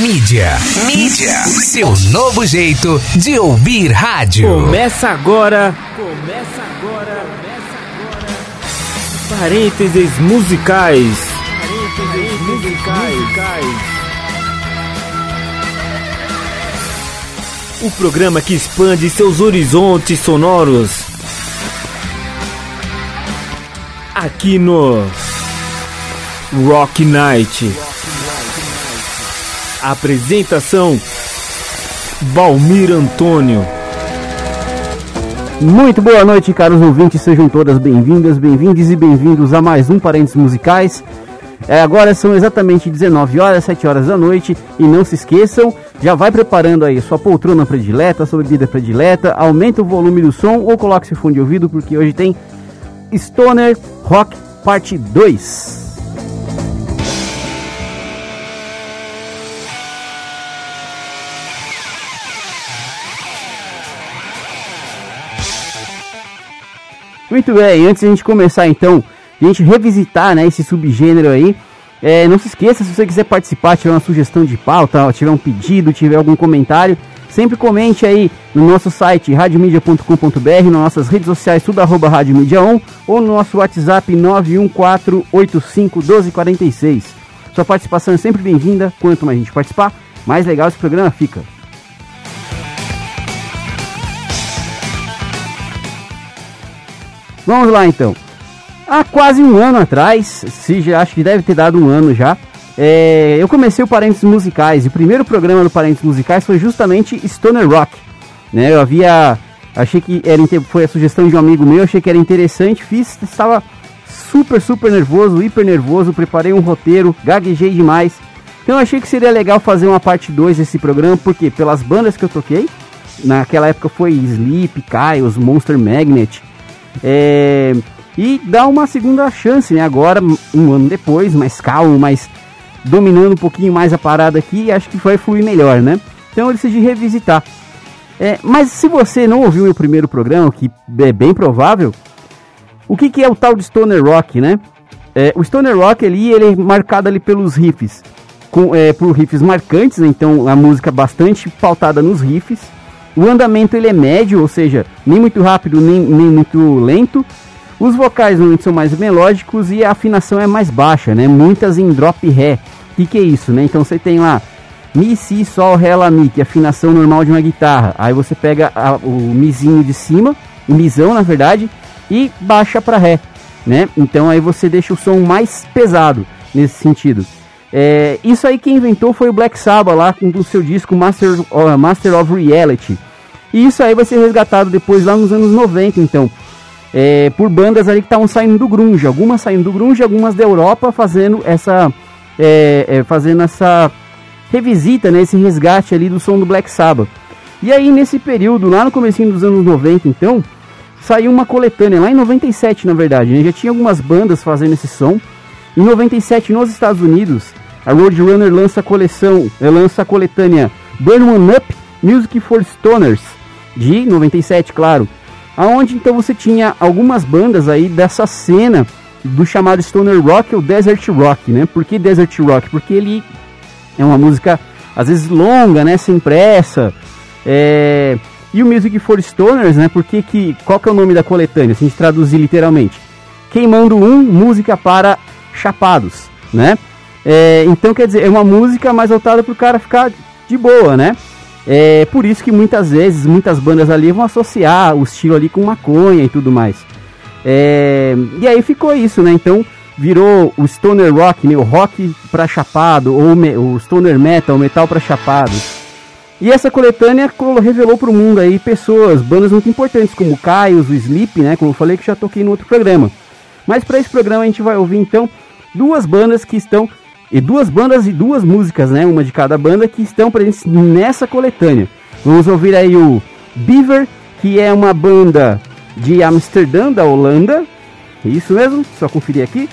Mídia. Mídia. Seu novo jeito de ouvir rádio. Começa agora. Começa agora. Começa agora. Parênteses musicais. Parênteses musicais. O programa que expande seus horizontes sonoros. Aqui no Rock Night. Apresentação Valmir Antônio. Muito boa noite, caros ouvintes, sejam todas bem-vindas, bem-vindos e bem-vindos a mais um Parentes Musicais. É, agora são exatamente 19 horas, 7 horas da noite e não se esqueçam, já vai preparando aí sua poltrona predileta, sua bebida predileta, aumenta o volume do som ou coloque seu fone de ouvido porque hoje tem Stoner Rock Parte 2. Muito bem, antes de a gente começar então, a gente revisitar né, esse subgênero aí, é, não se esqueça, se você quiser participar, tiver uma sugestão de pauta, tiver um pedido, tiver algum comentário, sempre comente aí no nosso site radiomedia.com.br, nas nossas redes sociais, tudo arroba Rádio Mídia 1, ou no nosso WhatsApp 914851246. Sua participação é sempre bem-vinda, quanto mais a gente participar, mais legal esse programa fica. Vamos lá então. Há quase um ano atrás, se já, acho que deve ter dado um ano já, é, eu comecei o Parentes Musicais. E o primeiro programa do Parentes Musicais foi justamente Stoner Rock. Né? Eu havia. Achei que era, foi a sugestão de um amigo meu, achei que era interessante, fiz, estava super, super nervoso, hiper nervoso, preparei um roteiro, gaguejei demais. Então eu achei que seria legal fazer uma parte 2 desse programa, porque pelas bandas que eu toquei, naquela época foi Sleep, Chaos, Monster Magnet, é, e dá uma segunda chance, né? Agora, um ano depois, mais calmo, mais dominando um pouquinho mais a parada aqui, acho que vai fluir melhor, né? Então eu decidi revisitar. É, mas se você não ouviu o primeiro programa, que é bem provável, o que, que é o tal de Stoner Rock, né? É, o Stoner Rock ali, ele é marcado ali pelos riffs, com, é, por riffs marcantes, né? então a música bastante pautada nos riffs, o andamento ele é médio, ou seja, nem muito rápido nem, nem muito lento. Os vocais normalmente são mais melódicos e a afinação é mais baixa, né? Muitas em drop ré. O que, que é isso, né? Então você tem lá Mi, Si, Sol, Ré, Lá, Mi, que é a afinação normal de uma guitarra. Aí você pega a, o Mizinho de cima, o Mizão na verdade, e baixa para Ré, né? Então aí você deixa o som mais pesado nesse sentido. É, isso aí quem inventou foi o Black Sabbath lá com o seu disco Master, uh, Master of Reality. E isso aí vai ser resgatado depois lá nos anos 90, então. É, por bandas ali que estavam saindo do grunge, algumas saindo do grunge, algumas da Europa fazendo essa é, é, fazendo essa revisita, né, esse resgate ali do som do Black Sabbath. E aí nesse período, lá no começo dos anos 90, então, saiu uma coletânea, lá em 97 na verdade, né, já tinha algumas bandas fazendo esse som. Em 97 nos Estados Unidos, a Roadrunner lança a coleção, lança a coletânea Burn One Up Music for Stoners de 97, claro. Aonde então você tinha algumas bandas aí dessa cena do chamado Stoner Rock ou Desert Rock, né? Por que Desert Rock? Porque ele é uma música às vezes longa, né? Sem pressa. É... E o Music for Stoners, né? Porque que qual que é o nome da coletânea? Se a gente traduzir literalmente, queimando um música para chapados, né? É... Então quer dizer é uma música mais voltada para o cara ficar de boa, né? É por isso que muitas vezes, muitas bandas ali vão associar o estilo ali com maconha e tudo mais. É, e aí ficou isso, né? Então virou o stoner rock, né? o rock para chapado, ou o stoner metal, o metal para chapado. E essa coletânea revelou para o mundo aí pessoas, bandas muito importantes como o Caios, o Sleep, né? Como eu falei que já toquei no outro programa. Mas para esse programa a gente vai ouvir então duas bandas que estão e duas bandas e duas músicas, né? Uma de cada banda que estão presentes nessa coletânea. Vamos ouvir aí o Beaver, que é uma banda de Amsterdã, da Holanda. Isso mesmo, só conferir aqui.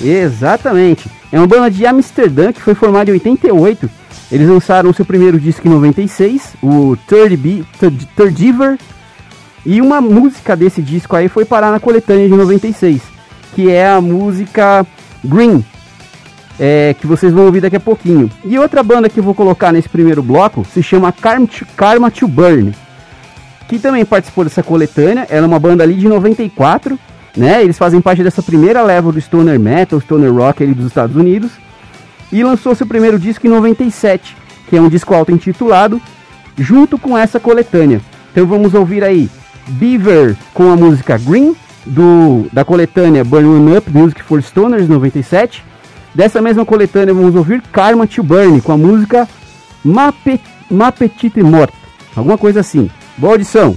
Exatamente. É uma banda de Amsterdã que foi formada em 88. Eles lançaram seu primeiro disco em 96, o Third, Be. E uma música desse disco aí foi parar na coletânea de 96, que é a música Green, é, que vocês vão ouvir daqui a pouquinho. E outra banda que eu vou colocar nesse primeiro bloco se chama Karma to, Karma to Burn, que também participou dessa coletânea. Ela é uma banda ali de 94, né? Eles fazem parte dessa primeira leva do stoner metal, stoner rock ali dos Estados Unidos. E lançou seu primeiro disco em 97, que é um disco auto-intitulado, junto com essa coletânea. Então vamos ouvir aí Beaver com a música Green, do, da coletânea Burn Up Music for Stoners 97. Dessa mesma coletânea vamos ouvir Karma to Burn com a música Ma, Petite Morte, alguma coisa assim. Boa audição!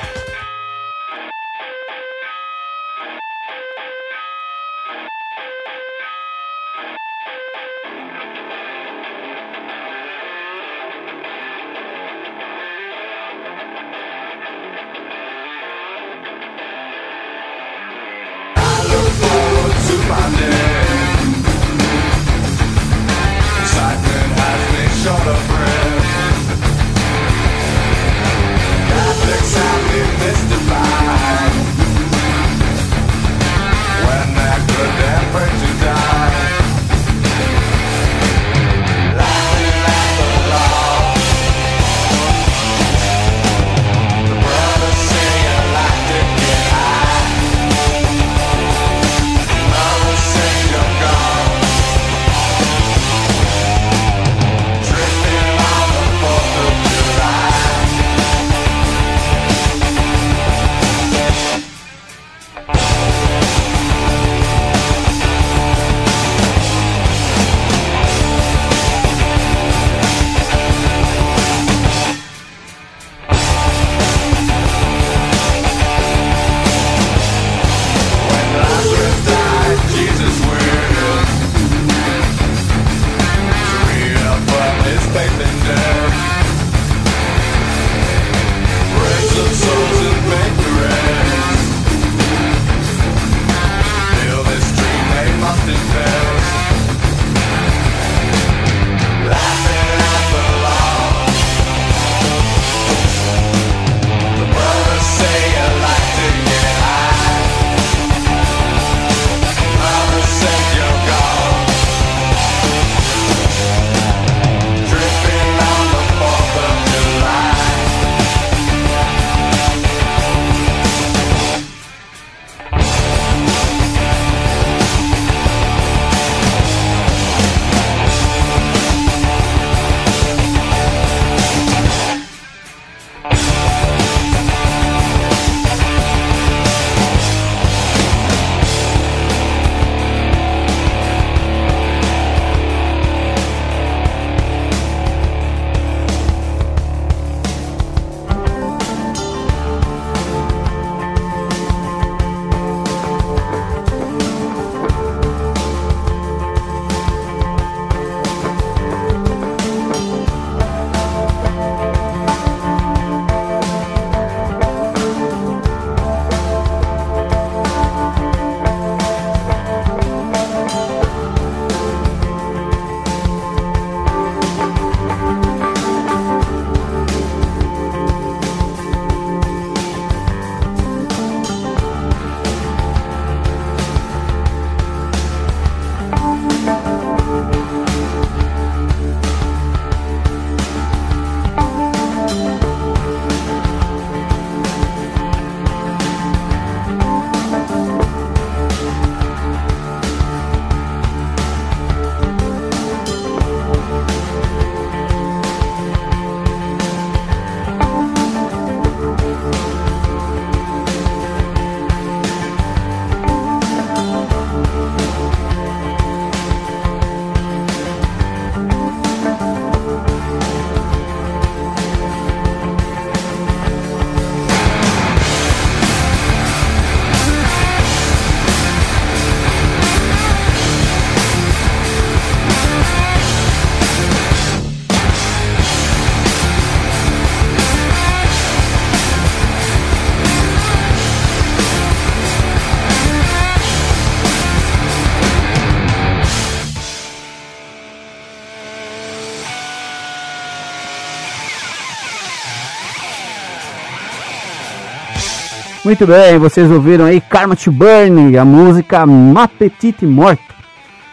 Muito bem, vocês ouviram aí Karma to Burn, a música Ma Petite Morte,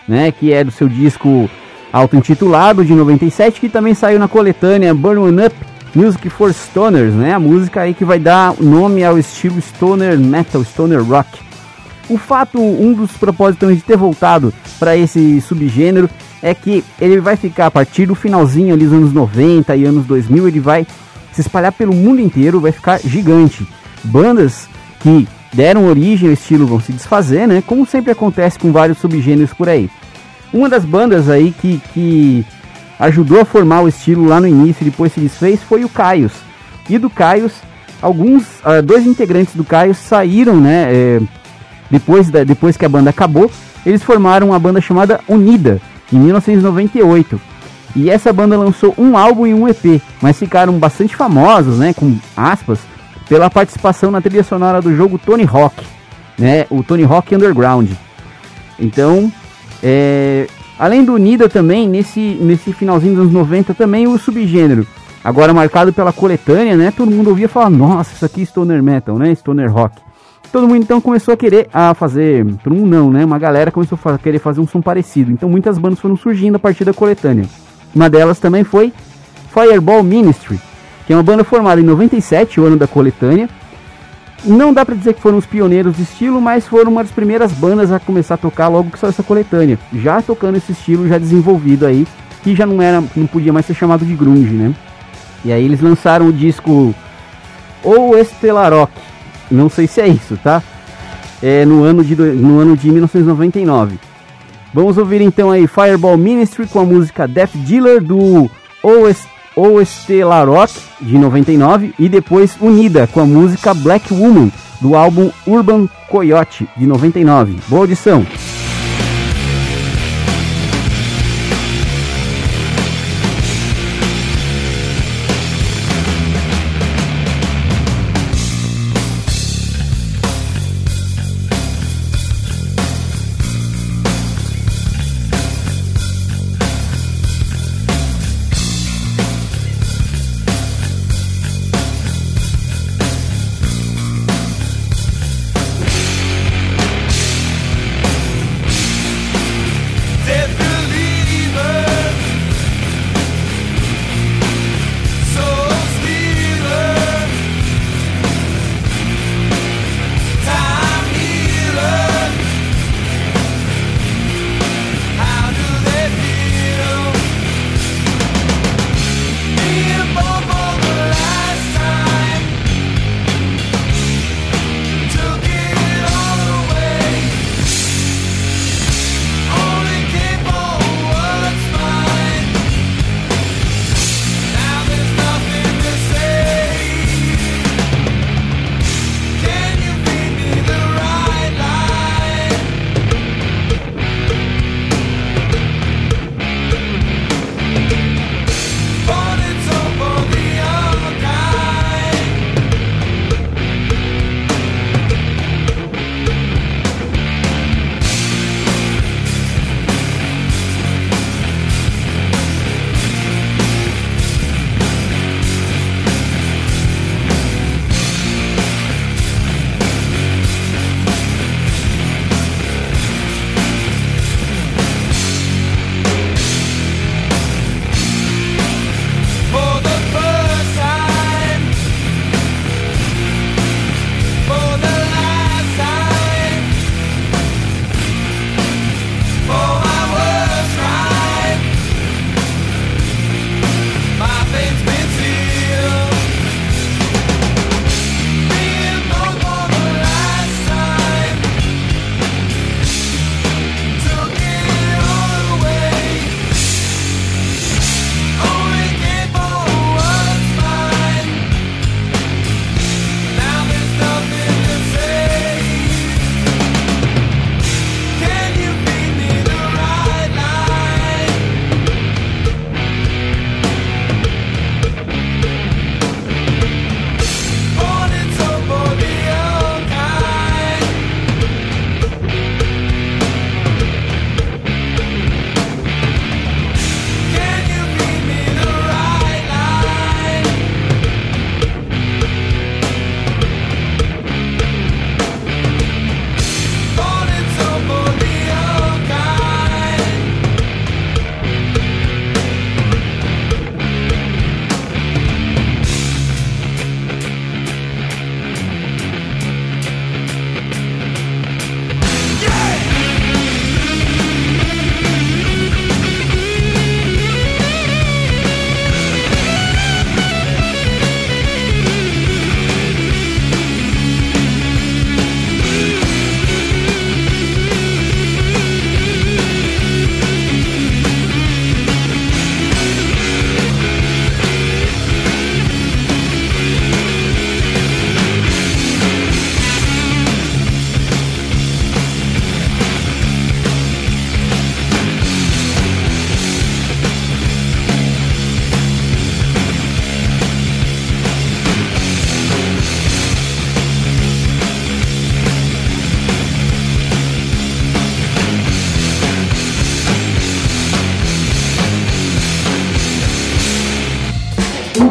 né, que é do seu disco auto-intitulado de 97, que também saiu na coletânea Burn One Up Music for Stoners, né, a música aí que vai dar nome ao estilo stoner metal, stoner rock. O fato, um dos propósitos de ter voltado para esse subgênero é que ele vai ficar a partir do finalzinho ali dos anos 90 e anos 2000, ele vai se espalhar pelo mundo inteiro, vai ficar gigante bandas que deram origem ao estilo vão se desfazer, né? Como sempre acontece com vários subgêneros por aí. Uma das bandas aí que, que ajudou a formar o estilo lá no início e depois se desfez foi o Caios. E do Caios, alguns, uh, dois integrantes do Caios saíram, né, é, depois, da, depois que a banda acabou, eles formaram uma banda chamada Unida, em 1998. E essa banda lançou um álbum e um EP, mas ficaram bastante famosos, né, com aspas, pela participação na trilha sonora do jogo Tony Hawk, né, o Tony Hawk Underground. Então, é, além do Unida também, nesse, nesse finalzinho dos anos 90 também o subgênero, agora marcado pela coletânea, né, todo mundo ouvia falar, nossa, isso aqui é Stoner Metal, né, Stoner Rock. Todo mundo então começou a querer a fazer, todo mundo não, né, uma galera começou a querer fazer um som parecido. Então muitas bandas foram surgindo a partir da coletânea. Uma delas também foi Fireball Ministry, que é uma banda formada em 97, o ano da coletânea. Não dá para dizer que foram os pioneiros do estilo, mas foram uma das primeiras bandas a começar a tocar logo que saiu essa coletânea, já tocando esse estilo já desenvolvido aí, que já não era, não podia mais ser chamado de grunge, né? E aí eles lançaram o disco O Estelarok, não sei se é isso, tá? É no ano de no ano de 1999. Vamos ouvir então aí Fireball Ministry com a música Death Dealer do OST La Rock de 99 e depois Unida com a música Black Woman do álbum Urban Coyote de 99. Boa audição!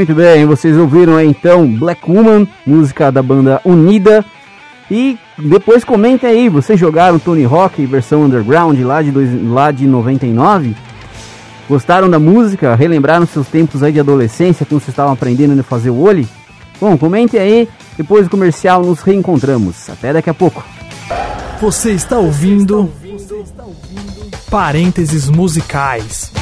Muito bem, vocês ouviram então Black Woman, música da banda Unida. E depois comentem aí, vocês jogaram Tony Hawk versão underground lá de, dois, lá de 99? Gostaram da música? Relembraram seus tempos aí de adolescência quando vocês estavam aprendendo a fazer o olho? Bom, comentem aí, depois do comercial nos reencontramos. Até daqui a pouco. Você está ouvindo Parênteses Musicais.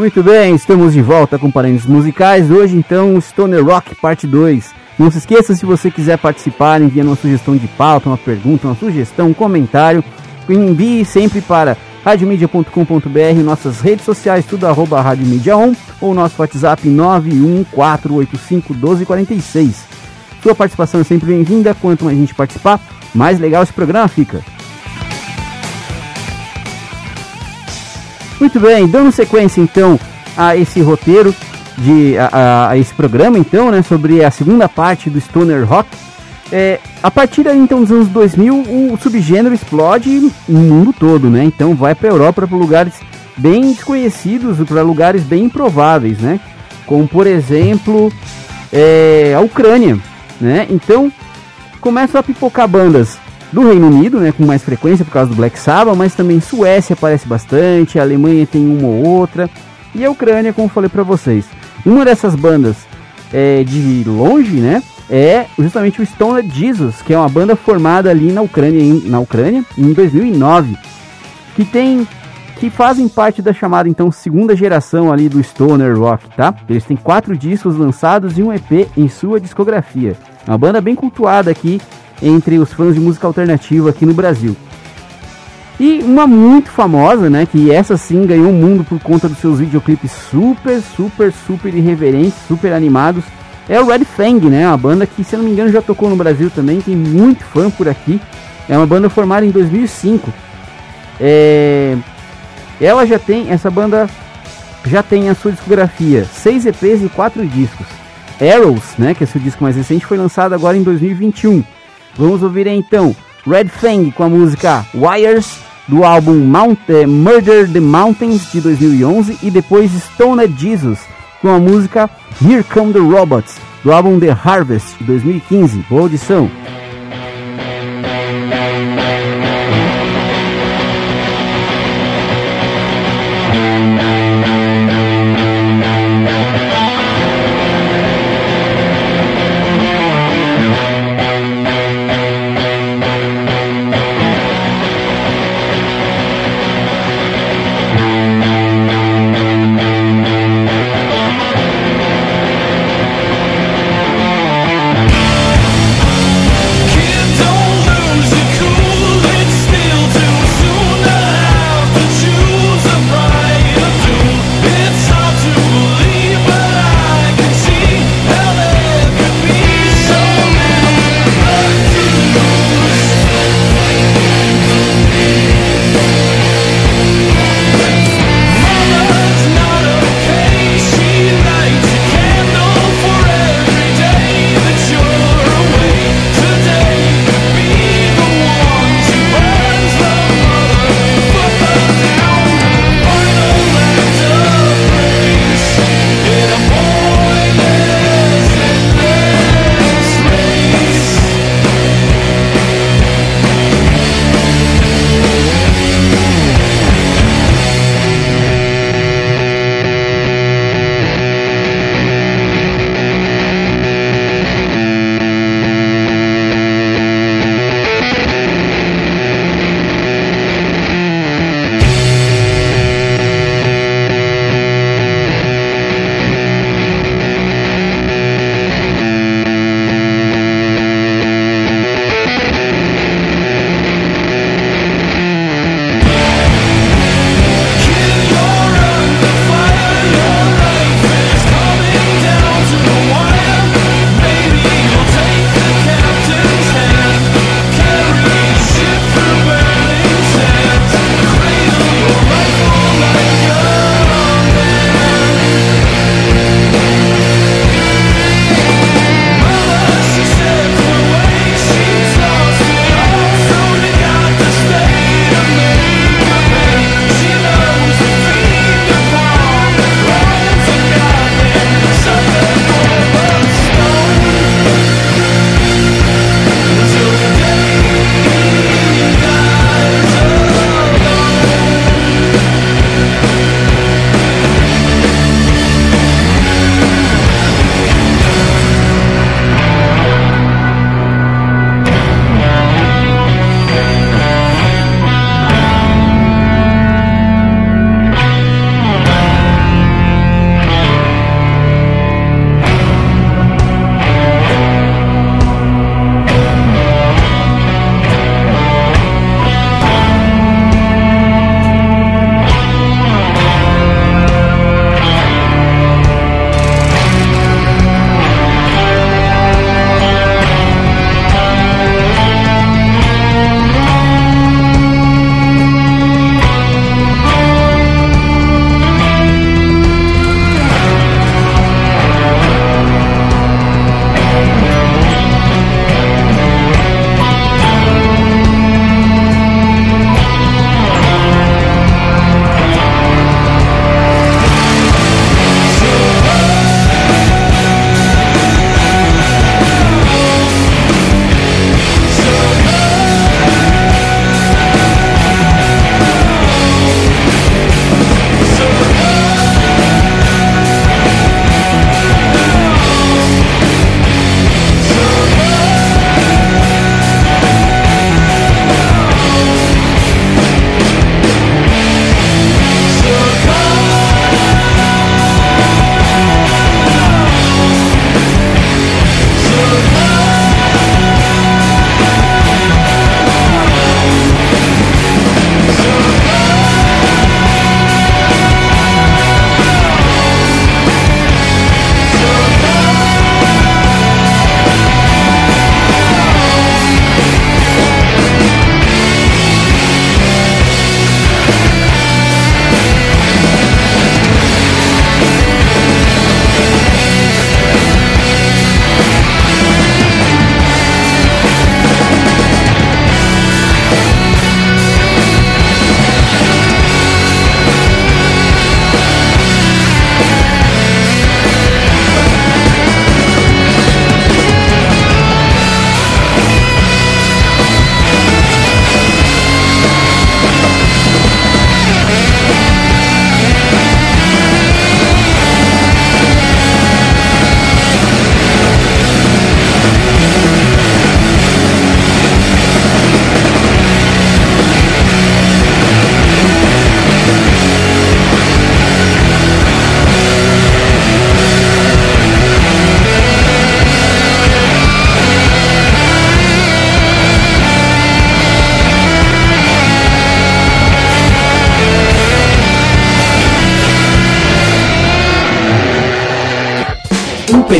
Muito bem, estamos de volta com parênteses musicais. Hoje, então, Stoner Rock Parte 2. Não se esqueça, se você quiser participar, envie uma sugestão de pauta, uma pergunta, uma sugestão, um comentário. Envie sempre para radiomedia.com.br, nossas redes sociais, tudo arroba radiomedia 1 ou nosso WhatsApp 914851246. Sua participação é sempre bem-vinda. Quanto mais gente participar, mais legal esse programa fica. Muito bem, dando sequência então a esse roteiro de a, a, esse programa então, né, sobre a segunda parte do stoner rock. É, a partir então dos anos 2000, o subgênero explode no mundo todo, né? Então vai para a Europa, para lugares bem desconhecidos, para lugares bem improváveis, né? Como por exemplo é, a Ucrânia, né? Então começam a pipocar bandas do Reino Unido, né, com mais frequência por causa do Black Sabbath, mas também Suécia aparece bastante, a Alemanha tem uma ou outra, e a Ucrânia, como falei para vocês. Uma dessas bandas é, de longe, né, é justamente o Stone Jesus, que é uma banda formada ali na Ucrânia, em, na Ucrânia, em 2009, que tem que fazem parte da chamada então segunda geração ali do stoner rock, tá? Eles têm quatro discos lançados e um EP em sua discografia. Uma banda bem cultuada aqui entre os fãs de música alternativa aqui no Brasil. E uma muito famosa, né, que essa sim ganhou o mundo por conta dos seus videoclipes super, super, super irreverentes, super animados, é o Red Fang, né, uma banda que, se não me engano, já tocou no Brasil também, tem muito fã por aqui. É uma banda formada em 2005. É... Ela já tem, essa banda já tem a sua discografia, 6 EPs e 4 discos. Arrows, né, que é seu disco mais recente, foi lançado agora em 2021. Vamos ouvir então Red Fang com a música Wires do álbum Mount, eh, Murder the Mountains de 2011 e depois Stone Jesus com a música Here Come the Robots do álbum The Harvest de 2015. Boa audição!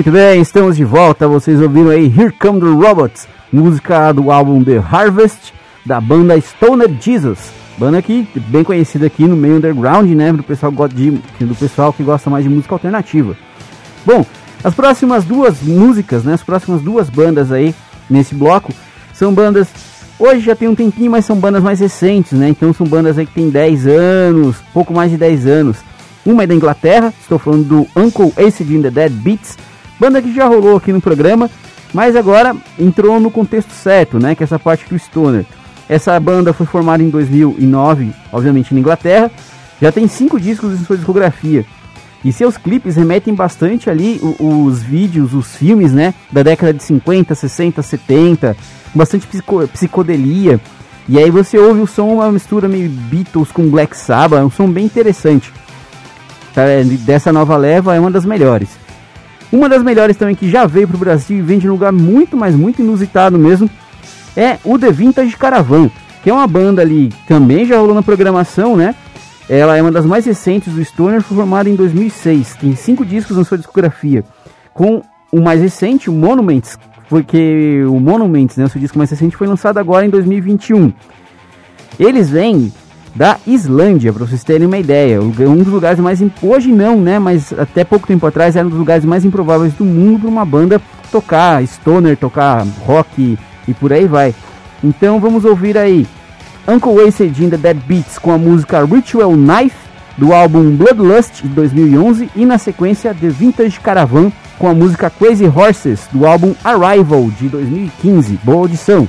Muito bem, estamos de volta. Vocês ouviram aí Here Come the Robots, música do álbum The Harvest da banda Stoner Jesus. Banda aqui bem conhecida aqui no meio underground, né, do pessoal de, do pessoal que gosta mais de música alternativa. Bom, as próximas duas músicas, né, as próximas duas bandas aí nesse bloco são bandas Hoje já tem um tempinho, mas são bandas mais recentes, né? Então são bandas aí que tem 10 anos, pouco mais de 10 anos. Uma é da Inglaterra, estou falando do Uncle Acid in the Dead Beats, Banda que já rolou aqui no programa, mas agora entrou no contexto certo, né? Que é essa parte do Stoner. Essa banda foi formada em 2009, obviamente na Inglaterra. Já tem cinco discos em sua discografia. E seus clipes remetem bastante ali os, os vídeos, os filmes, né? Da década de 50, 60, 70. Bastante psico, psicodelia. E aí você ouve o som, uma mistura meio Beatles com Black Sabbath. É um som bem interessante. Tá? Dessa nova leva é uma das melhores. Uma das melhores também que já veio para o Brasil e vem de um lugar muito, mas muito inusitado mesmo, é o The Vintage Caravan, que é uma banda ali, também já rolou na programação, né? Ela é uma das mais recentes do Stoner, foi formada em 2006, tem cinco discos na sua discografia, com o mais recente, o Monuments, porque o Monuments, né, o seu disco mais recente, foi lançado agora em 2021. Eles vêm da Islândia, para vocês terem uma ideia. Um dos lugares mais. Hoje não, né? Mas até pouco tempo atrás era um dos lugares mais improváveis do mundo para uma banda tocar stoner, tocar rock e por aí vai. Então vamos ouvir aí Uncle Wasted in the Dead Beats com a música Ritual Knife do álbum Bloodlust de 2011 e na sequência The Vintage Caravan com a música Crazy Horses do álbum Arrival de 2015. Boa audição!